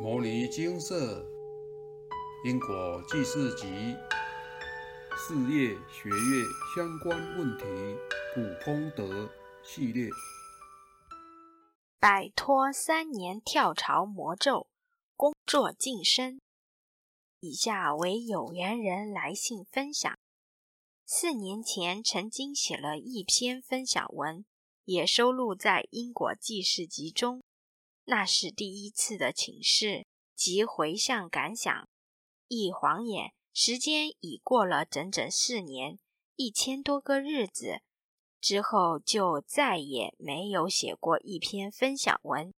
《摩尼金色因果记事集》事业学业相关问题普空德系列，摆脱三年跳槽魔咒，工作晋升。以下为有缘人来信分享：四年前曾经写了一篇分享文，也收录在《因果记事集》中。那是第一次的请示及回向感想。一晃眼，时间已过了整整四年一千多个日子，之后就再也没有写过一篇分享文。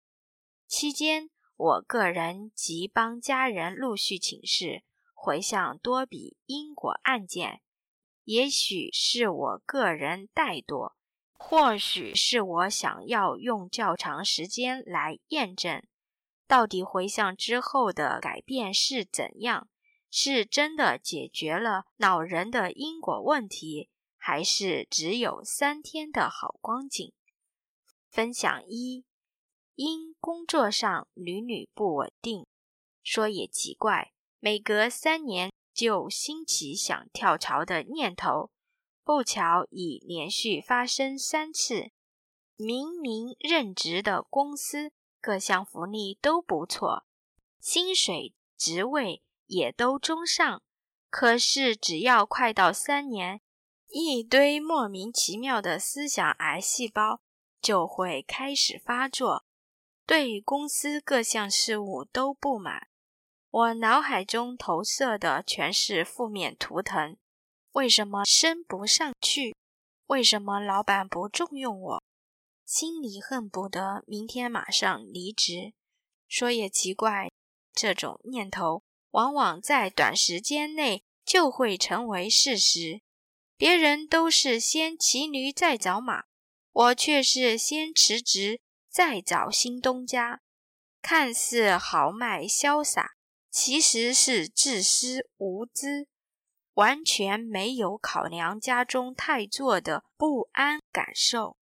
期间，我个人及帮家人陆续请示回向多笔因果案件，也许是我个人怠惰。或许是我想要用较长时间来验证，到底回向之后的改变是怎样？是真的解决了恼人的因果问题，还是只有三天的好光景？分享一：因工作上屡屡不稳定，说也奇怪，每隔三年就兴起想跳槽的念头。不巧已连续发生三次，明明任职的公司各项福利都不错，薪水、职位也都中上，可是只要快到三年，一堆莫名其妙的思想癌细胞就会开始发作，对公司各项事务都不满。我脑海中投射的全是负面图腾。为什么升不上去？为什么老板不重用我？心里恨不得明天马上离职。说也奇怪，这种念头往往在短时间内就会成为事实。别人都是先骑驴再找马，我却是先辞职再找新东家。看似豪迈潇洒，其实是自私无知。完全没有考量家中太座的不安感受。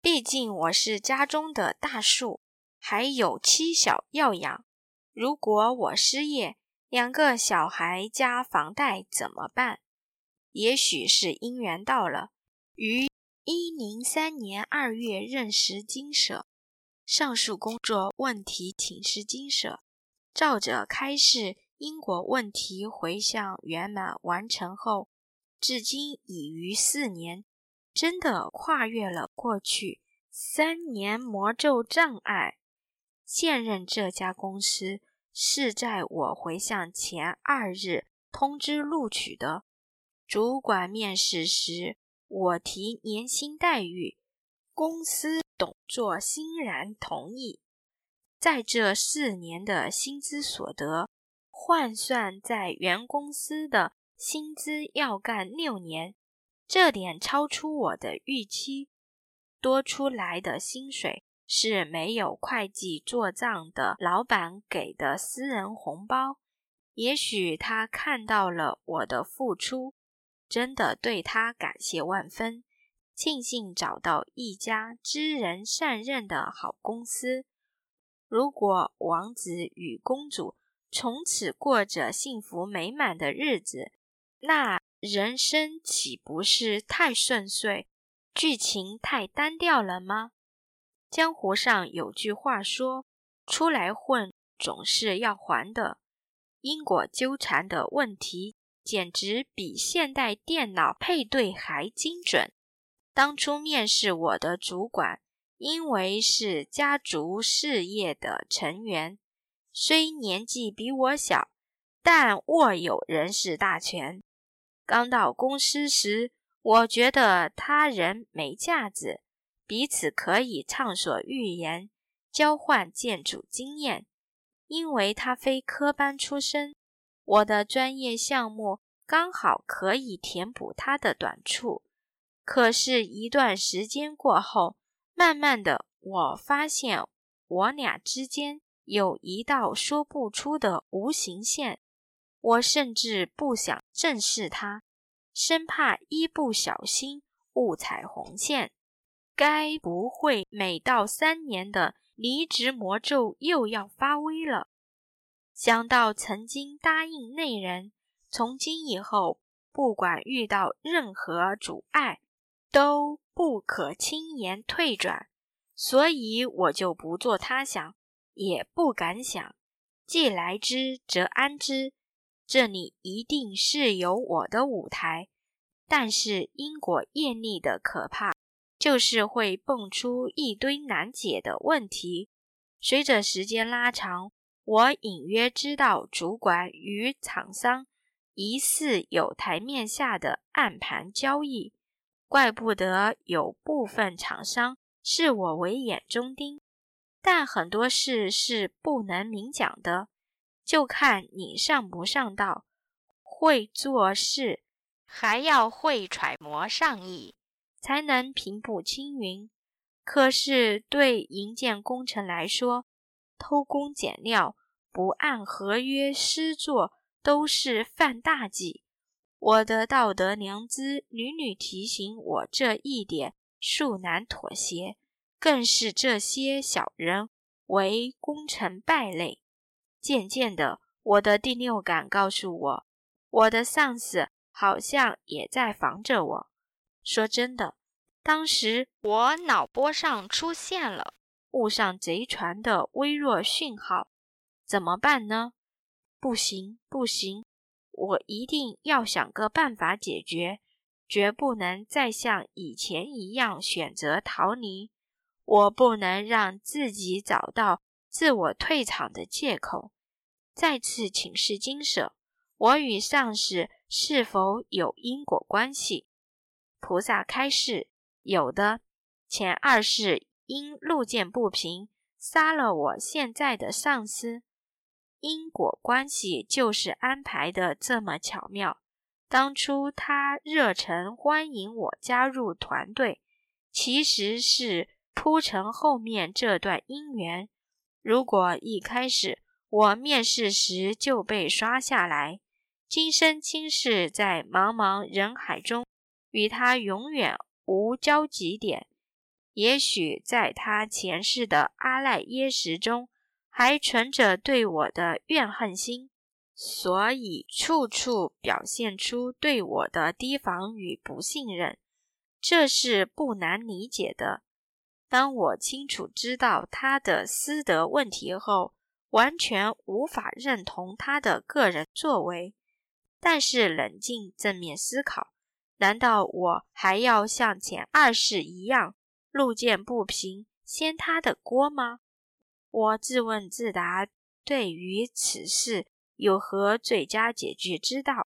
毕竟我是家中的大树，还有妻小要养。如果我失业，两个小孩加房贷怎么办？也许是姻缘到了，于一零三年二月认识金舍。上述工作问题请示金舍，照着开示。因果问题回向圆满完成后，至今已逾四年，真的跨越了过去三年魔咒障碍。现任这家公司是在我回向前二日通知录取的。主管面试时，我提年薪待遇，公司董座欣然同意。在这四年的薪资所得。换算在原公司的薪资要干六年，这点超出我的预期。多出来的薪水是没有会计做账的老板给的私人红包。也许他看到了我的付出，真的对他感谢万分，庆幸找到一家知人善任的好公司。如果王子与公主。从此过着幸福美满的日子，那人生岂不是太顺遂？剧情太单调了吗？江湖上有句话说：“出来混总是要还的。”因果纠缠的问题简直比现代电脑配对还精准。当初面试我的主管，因为是家族事业的成员。虽年纪比我小，但握有人事大权。刚到公司时，我觉得他人没架子，彼此可以畅所欲言，交换建筑经验。因为他非科班出身，我的专业项目刚好可以填补他的短处。可是，一段时间过后，慢慢的，我发现我俩之间。有一道说不出的无形线，我甚至不想正视它，生怕一不小心误踩红线。该不会每到三年的离职魔咒又要发威了？想到曾经答应那人，从今以后不管遇到任何阻碍，都不可轻言退转，所以我就不做他想，也不敢想。既来之，则安之。这里一定是有我的舞台，但是因果业力的可怕，就是会蹦出一堆难解的问题。随着时间拉长。我隐约知道，主管与厂商疑似有台面下的暗盘交易，怪不得有部分厂商视我为眼中钉。但很多事是不能明讲的，就看你上不上道，会做事，还要会揣摩上意，才能平步青云。可是对营建工程来说，偷工减料。不按合约施作都是犯大忌，我的道德良知屡屡提醒我这一点恕难妥协，更是这些小人为功成败类。渐渐的，我的第六感告诉我，我的上司好像也在防着我。说真的，当时我脑波上出现了误上贼船的微弱讯号。怎么办呢？不行，不行！我一定要想个办法解决，绝不能再像以前一样选择逃离。我不能让自己找到自我退场的借口。再次请示金舍，我与上司是否有因果关系？菩萨开示：有的。前二世因路见不平，杀了我现在的上司。因果关系就是安排的这么巧妙。当初他热诚欢迎我加入团队，其实是铺成后面这段姻缘。如果一开始我面试时就被刷下来，今生今世在茫茫人海中与他永远无交集点，也许在他前世的阿赖耶识中。还存着对我的怨恨心，所以处处表现出对我的提防与不信任，这是不难理解的。当我清楚知道他的私德问题后，完全无法认同他的个人作为。但是冷静正面思考，难道我还要像前二世一样，路见不平掀他的锅吗？我自问自答，对于此事有何最佳解决之道？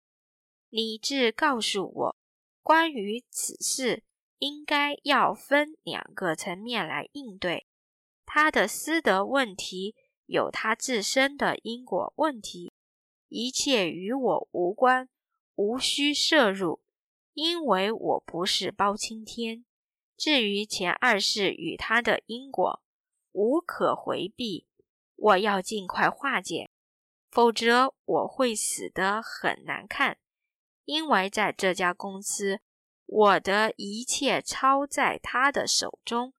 理智告诉我，关于此事，应该要分两个层面来应对。他的私德问题有他自身的因果问题，一切与我无关，无需涉入，因为我不是包青天。至于前二世与他的因果，无可回避，我要尽快化解，否则我会死得很难看。因为在这家公司，我的一切操在他的手中。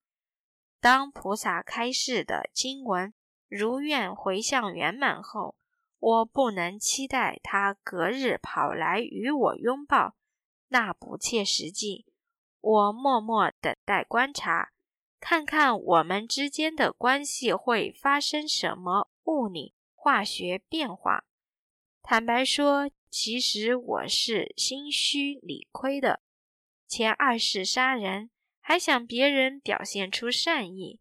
当菩萨开示的经文如愿回向圆满后，我不能期待他隔日跑来与我拥抱，那不切实际。我默默等待观察。看看我们之间的关系会发生什么物理化学变化。坦白说，其实我是心虚理亏的。前二世杀人，还想别人表现出善意。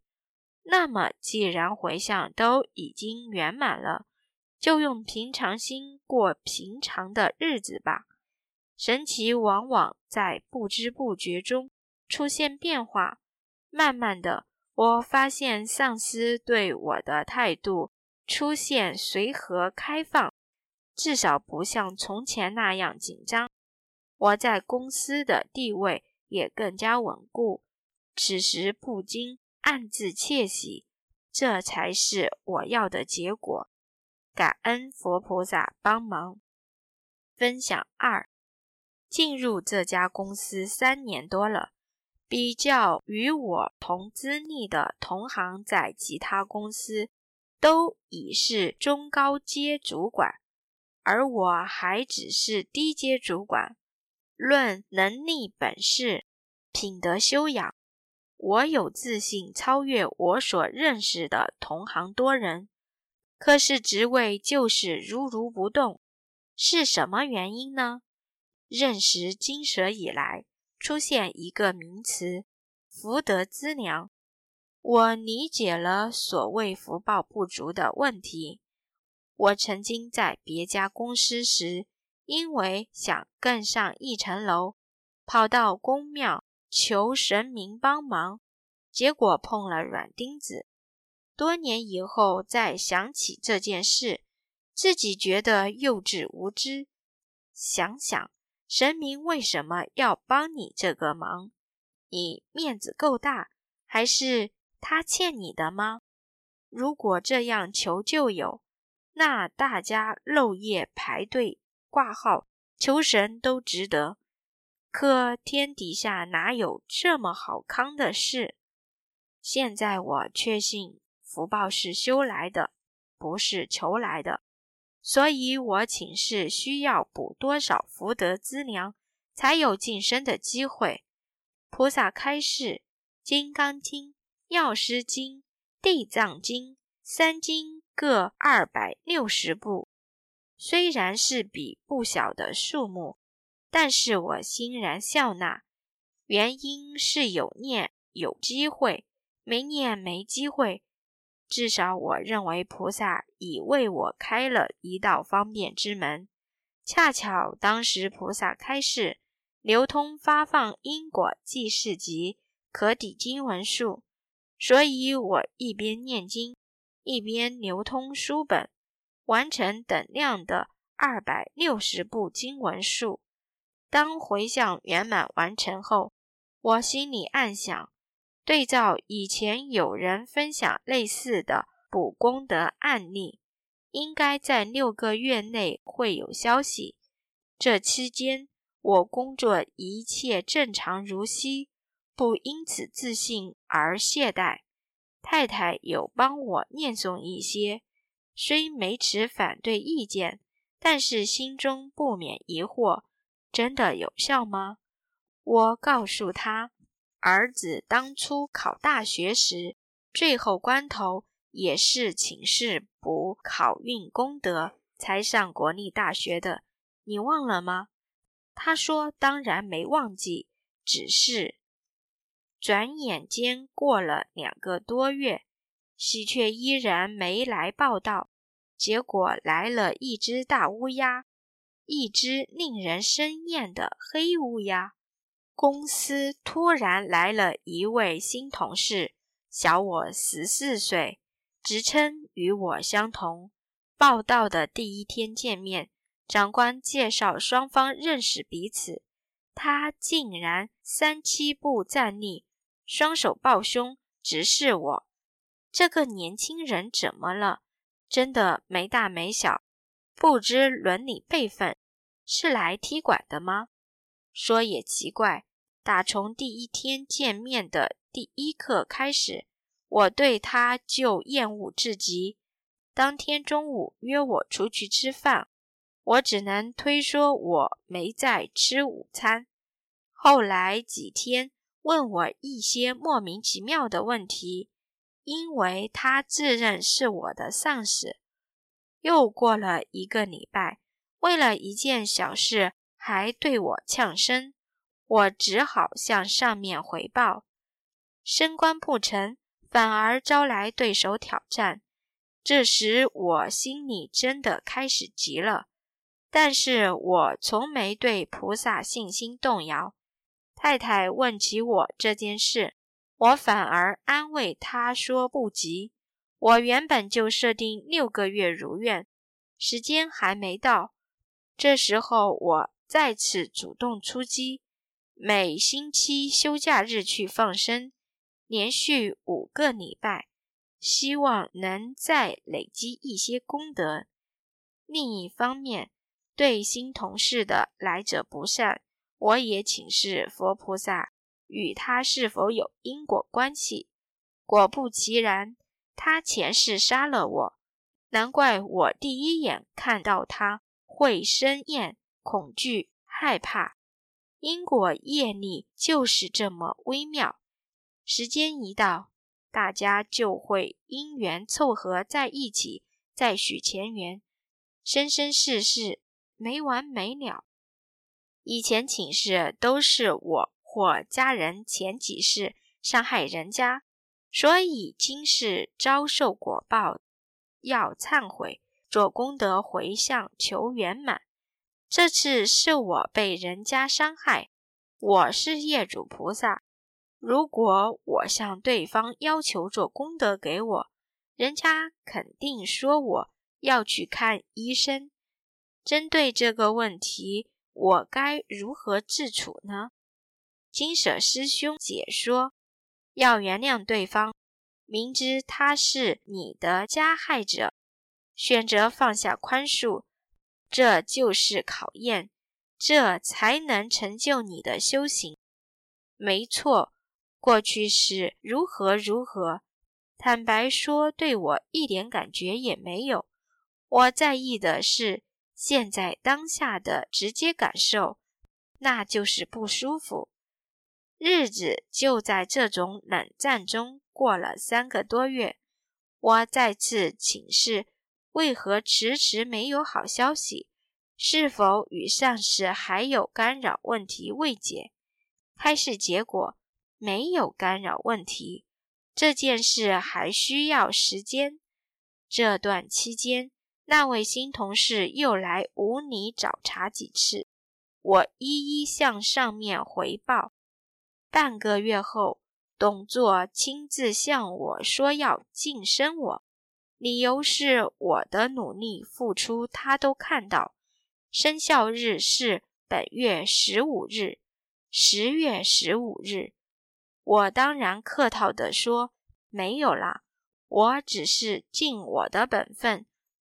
那么，既然回向都已经圆满了，就用平常心过平常的日子吧。神奇往往在不知不觉中出现变化。慢慢的，我发现上司对我的态度出现随和开放，至少不像从前那样紧张。我在公司的地位也更加稳固。此时不禁暗自窃喜，这才是我要的结果。感恩佛菩萨帮忙。分享二：进入这家公司三年多了。比较与我同资历的同行，在其他公司都已是中高阶主管，而我还只是低阶主管。论能力、本事、品德修养，我有自信超越我所认识的同行多人。可是职位就是如如不动，是什么原因呢？认识金蛇以来，出现一个名词“福德资粮”。我理解了所谓福报不足的问题。我曾经在别家公司时，因为想更上一层楼，跑到宫庙求神明帮忙，结果碰了软钉子。多年以后再想起这件事，自己觉得幼稚无知。想想神明为什么要帮你这个忙？你面子够大，还是？他欠你的吗？如果这样求救有，那大家漏夜排队挂号求神都值得。可天底下哪有这么好康的事？现在我确信福报是修来的，不是求来的。所以我请示需要补多少福德资粮，才有晋升的机会？菩萨开示《金刚经》。药师经、地藏经三经各二百六十部，虽然是笔不小的数目，但是我欣然笑纳。原因是有念有机会，没念没机会。至少我认为菩萨已为我开了一道方便之门。恰巧当时菩萨开示，流通发放因果记事集，可抵经文数。所以我一边念经，一边流通书本，完成等量的二百六十部经文数。当回向圆满完成后，我心里暗想：对照以前有人分享类似的补功德案例，应该在六个月内会有消息。这期间，我工作一切正常如昔。不因此自信而懈怠，太太有帮我念诵一些，虽没持反对意见，但是心中不免疑惑：真的有效吗？我告诉他，儿子当初考大学时，最后关头也是请示补考运功德才上国立大学的，你忘了吗？他说：当然没忘记，只是。转眼间过了两个多月，喜鹊依然没来报道。结果来了一只大乌鸦，一只令人生厌的黑乌鸦。公司突然来了一位新同事，小我十四岁，职称与我相同。报道的第一天见面，长官介绍双方认识彼此，他竟然三七步站立。双手抱胸，直视我。这个年轻人怎么了？真的没大没小，不知伦理辈分，是来踢馆的吗？说也奇怪，打从第一天见面的第一刻开始，我对他就厌恶至极。当天中午约我出去吃饭，我只能推说我没在吃午餐。后来几天。问我一些莫名其妙的问题，因为他自认是我的上司。又过了一个礼拜，为了一件小事还对我呛声，我只好向上面回报。升官不成，反而招来对手挑战。这时我心里真的开始急了，但是我从没对菩萨信心动摇。太太问起我这件事，我反而安慰他说不急。我原本就设定六个月如愿，时间还没到。这时候我再次主动出击，每星期休假日去放生，连续五个礼拜，希望能再累积一些功德。另一方面，对新同事的来者不善。我也请示佛菩萨，与他是否有因果关系？果不其然，他前世杀了我，难怪我第一眼看到他会生厌、恐惧、害怕。因果业力就是这么微妙，时间一到，大家就会因缘凑合在一起，再续前缘，生生世世没完没了。以前寝室都是我或家人前几世伤害人家，所以今世遭受果报，要忏悔，做功德回向求圆满。这次是我被人家伤害，我是业主菩萨。如果我向对方要求做功德给我，人家肯定说我要去看医生。针对这个问题，我该如何自处呢？金舍师兄解说：要原谅对方，明知他是你的加害者，选择放下宽恕。这就是考验，这才能成就你的修行。没错，过去是如何如何，坦白说，对我一点感觉也没有。我在意的是现在当下的直接感受，那就是不舒服。日子就在这种冷战中过了三个多月。我再次请示。为何迟迟没有好消息？是否与上司还有干扰问题未解？开始结果没有干扰问题，这件事还需要时间。这段期间，那位新同事又来无理找茬几次，我一一向上面回报。半个月后，董座亲自向我说要晋升我。理由是我的努力付出，他都看到。生效日是本月十五日，十月十五日。我当然客套地说没有啦，我只是尽我的本分，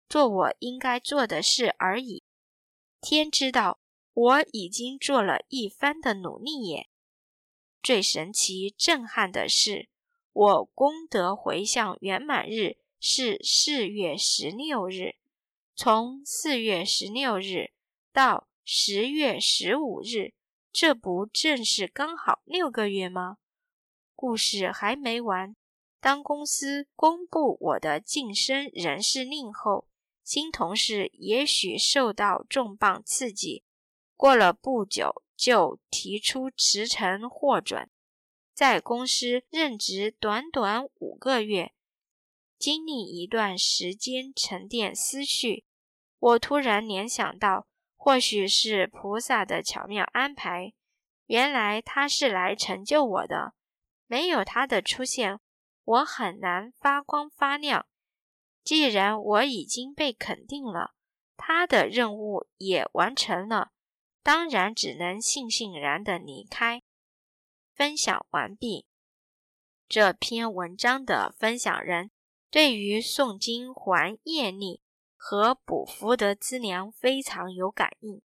做我应该做的事而已。天知道，我已经做了一番的努力耶。最神奇、震撼的是，我功德回向圆满日。是四月十六日，从四月十六日到十月十五日，这不正是刚好六个月吗？故事还没完。当公司公布我的晋升人事令后，新同事也许受到重磅刺激，过了不久就提出辞呈获准，在公司任职短短五个月。经历一段时间沉淀思绪，我突然联想到，或许是菩萨的巧妙安排。原来他是来成就我的，没有他的出现，我很难发光发亮。既然我已经被肯定了，他的任务也完成了，当然只能悻悻然的离开。分享完毕。这篇文章的分享人。对于诵经还业力和补福德资粮非常有感应。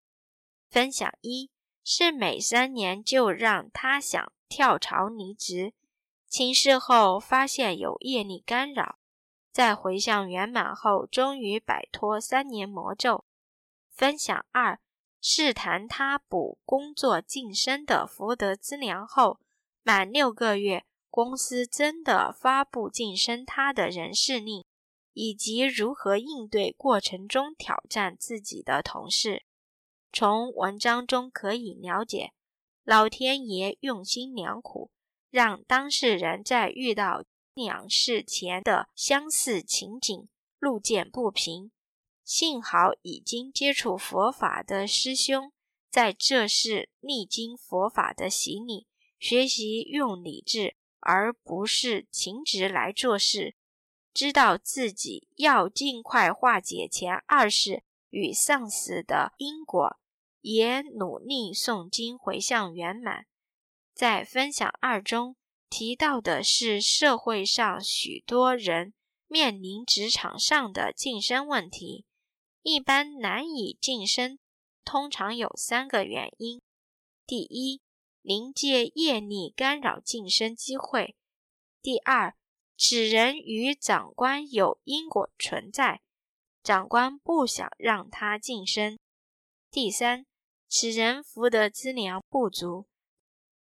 分享一是每三年就让他想跳槽离职，请示后发现有业力干扰，在回向圆满后，终于摆脱三年魔咒。分享二试谈他补工作晋升的福德资粮后，满六个月。公司真的发布晋升他的人事令，以及如何应对过程中挑战自己的同事。从文章中可以了解，老天爷用心良苦，让当事人在遇到两事前的相似情景，路见不平。幸好已经接触佛法的师兄，在这世历经佛法的洗礼，学习用理智。而不是勤职来做事，知道自己要尽快化解前二世与上司的因果，也努力诵经回向圆满。在分享二中提到的是社会上许多人面临职场上的晋升问题，一般难以晋升，通常有三个原因：第一，临界业力干扰晋升机会。第二，此人与长官有因果存在，长官不想让他晋升。第三，此人福德资粮不足。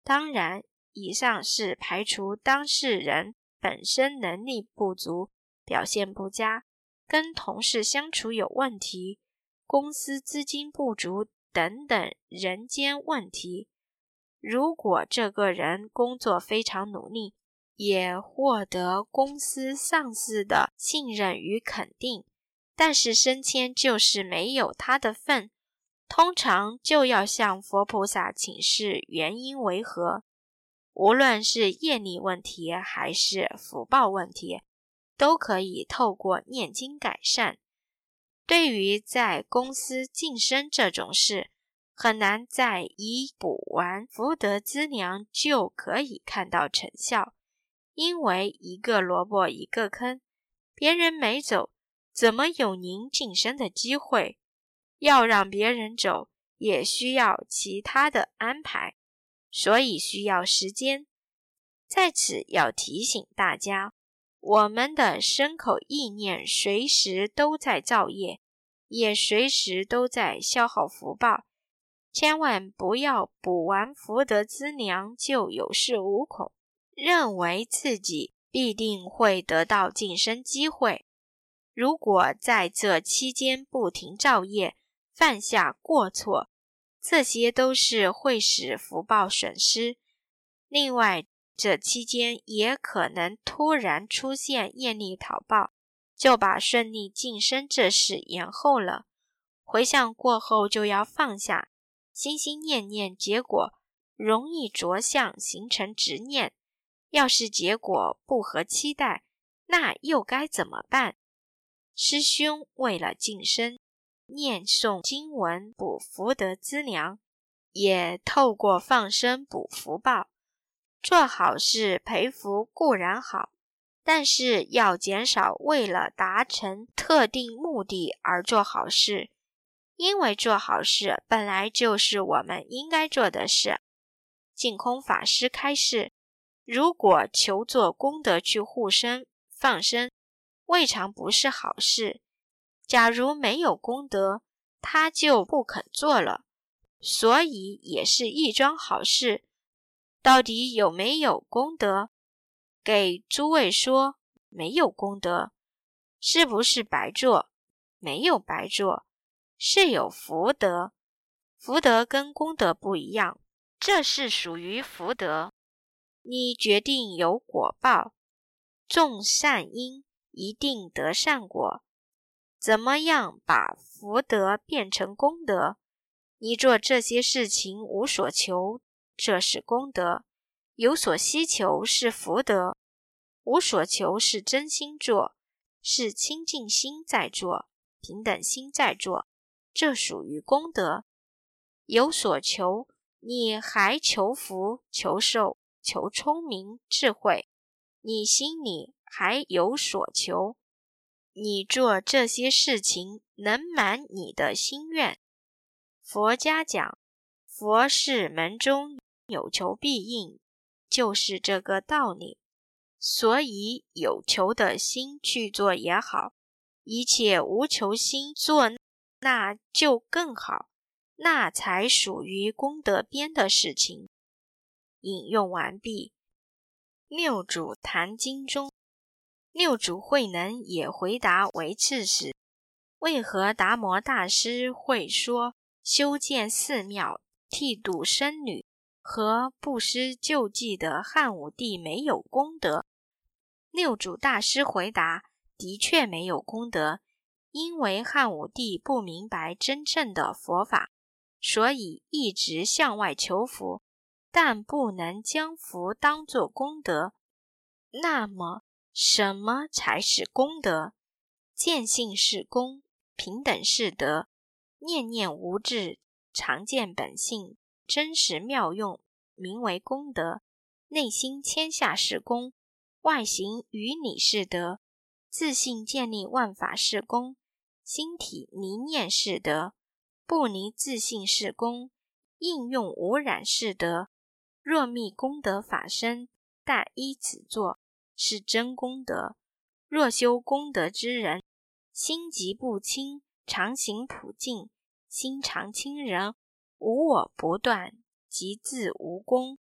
当然，以上是排除当事人本身能力不足、表现不佳、跟同事相处有问题、公司资金不足等等人间问题。如果这个人工作非常努力，也获得公司上司的信任与肯定，但是升迁就是没有他的份，通常就要向佛菩萨请示原因为何。无论是业力问题还是福报问题，都可以透过念经改善。对于在公司晋升这种事，很难在以补完福德资粮就可以看到成效。因为一个萝卜一个坑，别人没走，怎么有您晋升的机会？要让别人走，也需要其他的安排，所以需要时间。在此要提醒大家，我们的身口意念随时都在造业，也随时都在消耗福报，千万不要补完福德资粮就有恃无恐。认为自己必定会得到晋升机会。如果在这期间不停造业、犯下过错，这些都是会使福报损失。另外，这期间也可能突然出现业力讨报，就把顺利晋升这事延后了。回想过后就要放下，心心念念结果，容易着相形成执念。要是结果不合期待，那又该怎么办？师兄为了晋升，念诵经文补福德资粮，也透过放生补福报。做好事培福固然好，但是要减少为了达成特定目的而做好事，因为做好事本来就是我们应该做的事。净空法师开示。如果求做功德去护身放生，未尝不是好事。假如没有功德，他就不肯做了，所以也是一桩好事。到底有没有功德？给诸位说，没有功德，是不是白做？没有白做，是有福德。福德跟功德不一样，这是属于福德。你决定有果报，种善因一定得善果。怎么样把福德变成功德？你做这些事情无所求，这是功德；有所希求是福德。无所求是真心做，是清净心在做，平等心在做，这属于功德。有所求，你还求福求寿。求聪明智慧，你心里还有所求，你做这些事情能满你的心愿。佛家讲，佛是门中有求必应，就是这个道理。所以有求的心去做也好，一切无求心做，那就更好，那才属于功德边的事情。引用完毕。六祖坛经中，六祖慧能也回答为次时，为何达摩大师会说修建寺庙、剃度僧侣和布施救济的汉武帝没有功德？六祖大师回答：的确没有功德，因为汉武帝不明白真正的佛法，所以一直向外求福。但不能将福当作功德，那么什么才是功德？见性是功，平等是德，念念无智，常见本性，真实妙用，名为功德。内心谦下是功，外形与你是德，自信建立万法是功，心体离念是德，不离自信是功，应用无染是德。若觅功德法身，但依此做，是真功德。若修功德之人，心极不清，常行普净，心常清人，无我不断，即自无功；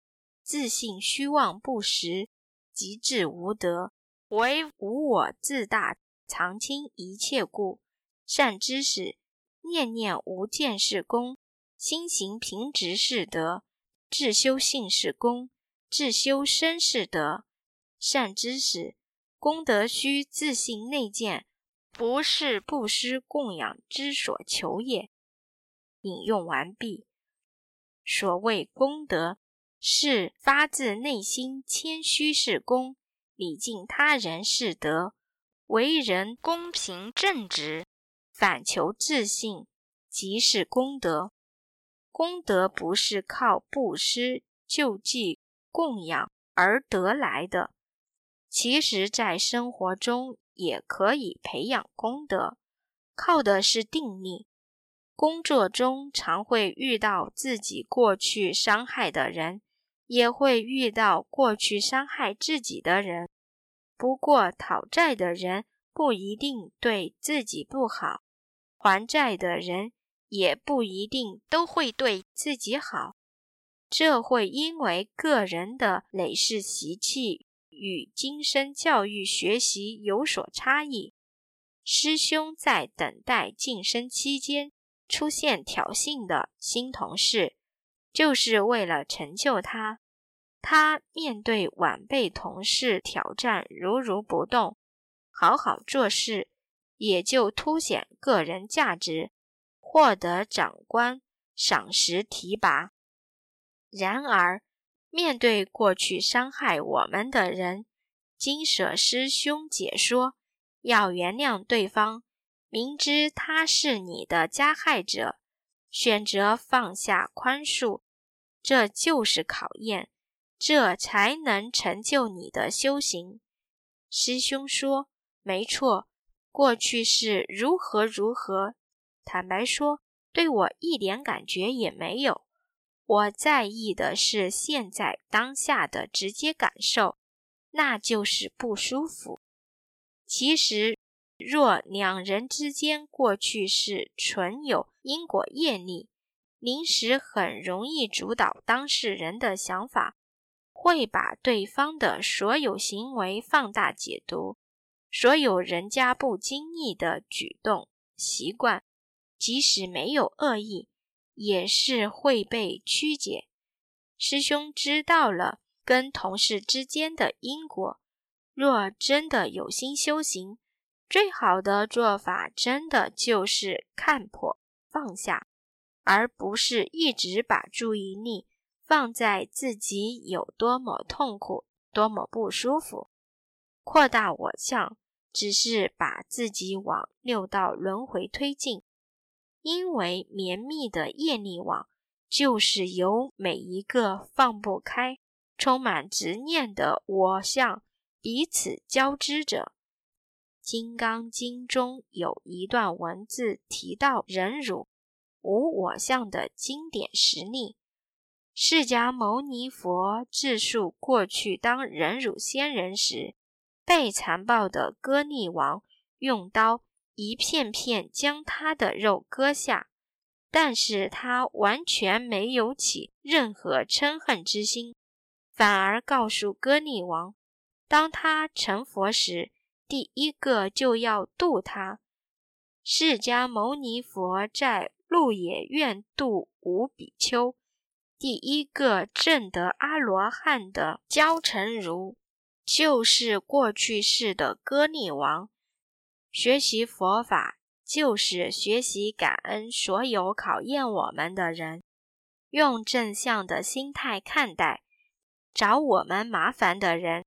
自信虚妄不实，即自无德。唯无我自大，常清一切故。善知识，念念无见是功，心行平直是德。自修性是功，自修身是德。善知识。功德须自信内见，不是布施供养之所求也。引用完毕。所谓功德，是发自内心谦虚是功，礼敬他人是德，为人公平正直，反求自信，即是功德。功德不是靠布施救济供养而得来的。其实，在生活中也可以培养功德，靠的是定力。工作中常会遇到自己过去伤害的人，也会遇到过去伤害自己的人。不过，讨债的人不一定对自己不好，还债的人也不一定都会对自己好。这会因为个人的累世习气。与今生教育学习有所差异。师兄在等待晋升期间出现挑衅的新同事，就是为了成就他。他面对晚辈同事挑战如如不动，好好做事，也就凸显个人价值，获得长官赏识提拔。然而，面对过去伤害我们的人，金舍师兄解说：要原谅对方，明知他是你的加害者，选择放下宽恕，这就是考验，这才能成就你的修行。师兄说：没错，过去是如何如何，坦白说，对我一点感觉也没有。我在意的是现在当下的直接感受，那就是不舒服。其实，若两人之间过去是纯有因果业力，临时很容易主导当事人的想法，会把对方的所有行为放大解读，所有人家不经意的举动习惯，即使没有恶意。也是会被曲解。师兄知道了跟同事之间的因果，若真的有心修行，最好的做法真的就是看破放下，而不是一直把注意力放在自己有多么痛苦、多么不舒服，扩大我相，只是把自己往六道轮回推进。因为绵密的业力网，就是由每一个放不开、充满执念的我相彼此交织着。《金刚经》中有一段文字提到忍辱、无我相的经典实例。释迦牟尼佛自述过去当忍辱仙人时，被残暴的割逆王用刀。一片片将他的肉割下，但是他完全没有起任何嗔恨之心，反而告诉割逆王，当他成佛时，第一个就要度他。释迦牟尼佛在鹿野苑度五比丘，第一个证得阿罗汉的焦成如，就是过去世的割利王。学习佛法就是学习感恩所有考验我们的人，用正向的心态看待，找我们麻烦的人，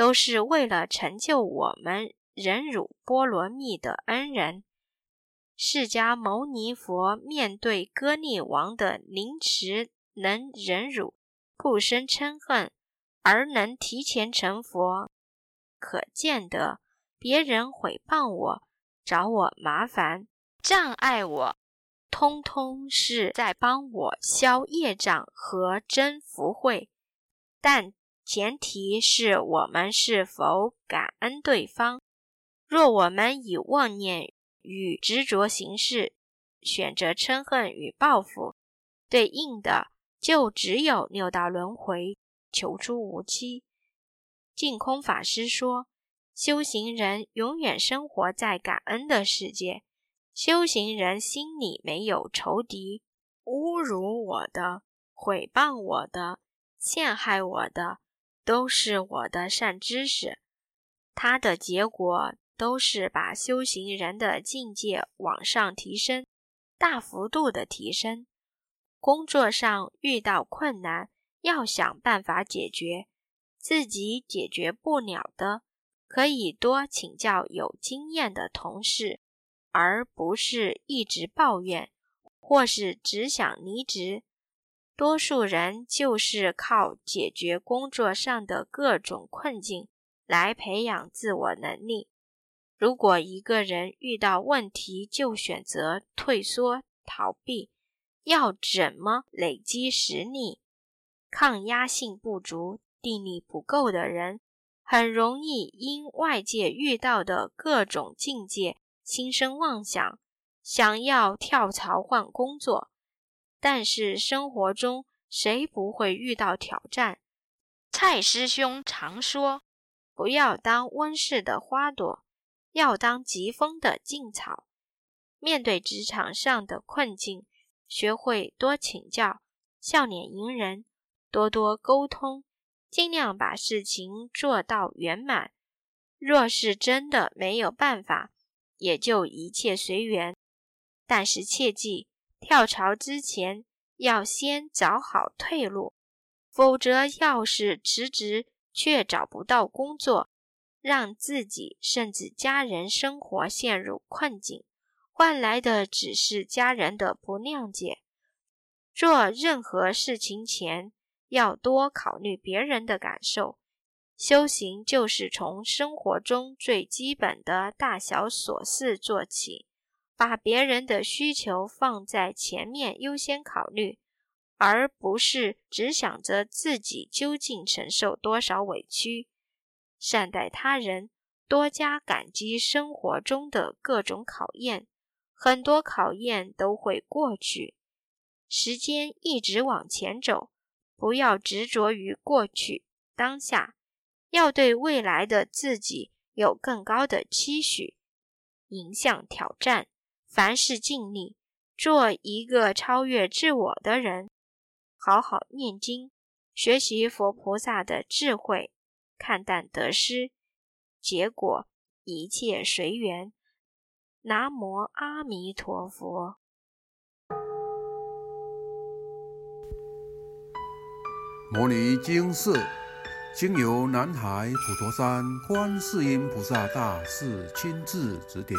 都是为了成就我们忍辱波罗蜜的恩人。释迦牟尼佛面对割逆王的凌迟，能忍辱，不生嗔恨，而能提前成佛，可见得。别人毁谤我、找我麻烦、障碍我，通通是在帮我消业障和增福慧。但前提是我们是否感恩对方。若我们以妄念与执着行事，选择嗔恨与报复，对应的就只有六道轮回，求出无期。净空法师说，修行人永远生活在感恩的世界。修行人心里没有仇敌，侮辱我的、毁谤我的、陷害我的，都是我的善知识。他的结果都是把修行人的境界往上提升，大幅度的提升。工作上遇到困难，要想办法解决，自己解决不了的，可以多请教有经验的同事。而不是一直抱怨，或是只想离职。多数人就是靠解决工作上的各种困境来培养自我能力。如果一个人遇到问题就选择退缩逃避，要怎么累积实力？抗压性不足、定力不够的人，很容易因外界遇到的各种境界。心生妄想，想要跳槽换工作，但是生活中谁不会遇到挑战？蔡师兄常说：“不要当温室的花朵，要当疾风的劲草。”面对职场上的困境，学会多请教，笑脸迎人，多多沟通，尽量把事情做到圆满。若是真的没有办法，也就一切随缘，但是切记跳槽之前要先找好退路，否则要是辞职却找不到工作，让自己甚至家人生活陷入困境，换来的只是家人的不谅解。做任何事情前要多考虑别人的感受。修行就是从生活中最基本的大小琐事做起，把别人的需求放在前面优先考虑，而不是只想着自己究竟承受多少委屈。善待他人，多加感激生活中的各种考验，很多考验都会过去。时间一直往前走，不要执着于过去，当下。要对未来的自己有更高的期许，迎向挑战，凡事尽力，做一个超越自我的人。好好念经，学习佛菩萨的智慧，看淡得失，结果一切随缘。南无阿弥陀佛。摩尼经寺。经由南海普陀山观世音菩萨大士亲自指点，